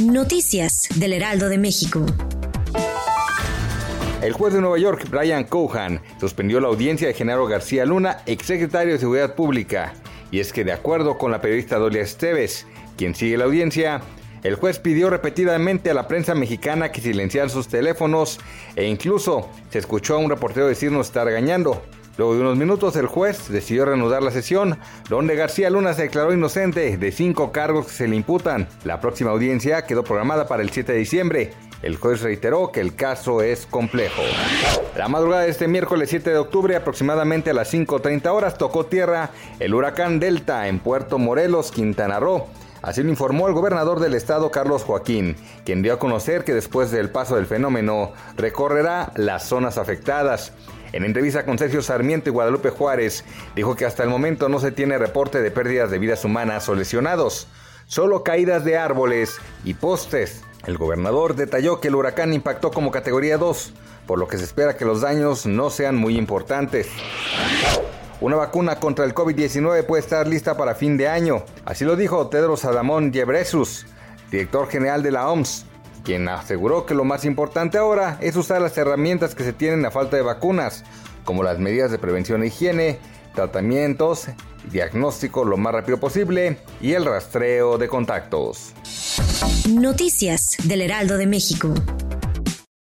Noticias del Heraldo de México. El juez de Nueva York, Brian Cohan, suspendió la audiencia de Genaro García Luna, exsecretario de Seguridad Pública. Y es que de acuerdo con la periodista Dolia Esteves, quien sigue la audiencia, el juez pidió repetidamente a la prensa mexicana que silenciaran sus teléfonos e incluso se escuchó a un reportero decirnos estar regañando. Luego de unos minutos el juez decidió reanudar la sesión, donde García Luna se declaró inocente de cinco cargos que se le imputan. La próxima audiencia quedó programada para el 7 de diciembre. El juez reiteró que el caso es complejo. La madrugada de este miércoles 7 de octubre, aproximadamente a las 5.30 horas, tocó tierra el huracán Delta en Puerto Morelos, Quintana Roo. Así lo informó el gobernador del estado, Carlos Joaquín, quien dio a conocer que después del paso del fenómeno recorrerá las zonas afectadas. En entrevista con Sergio Sarmiento y Guadalupe Juárez, dijo que hasta el momento no se tiene reporte de pérdidas de vidas humanas o lesionados, solo caídas de árboles y postes. El gobernador detalló que el huracán impactó como categoría 2, por lo que se espera que los daños no sean muy importantes. Una vacuna contra el COVID-19 puede estar lista para fin de año. Así lo dijo Tedros Adamón Ghebreyesus, director general de la OMS, quien aseguró que lo más importante ahora es usar las herramientas que se tienen a falta de vacunas, como las medidas de prevención e higiene, tratamientos, diagnóstico lo más rápido posible y el rastreo de contactos. Noticias del Heraldo de México.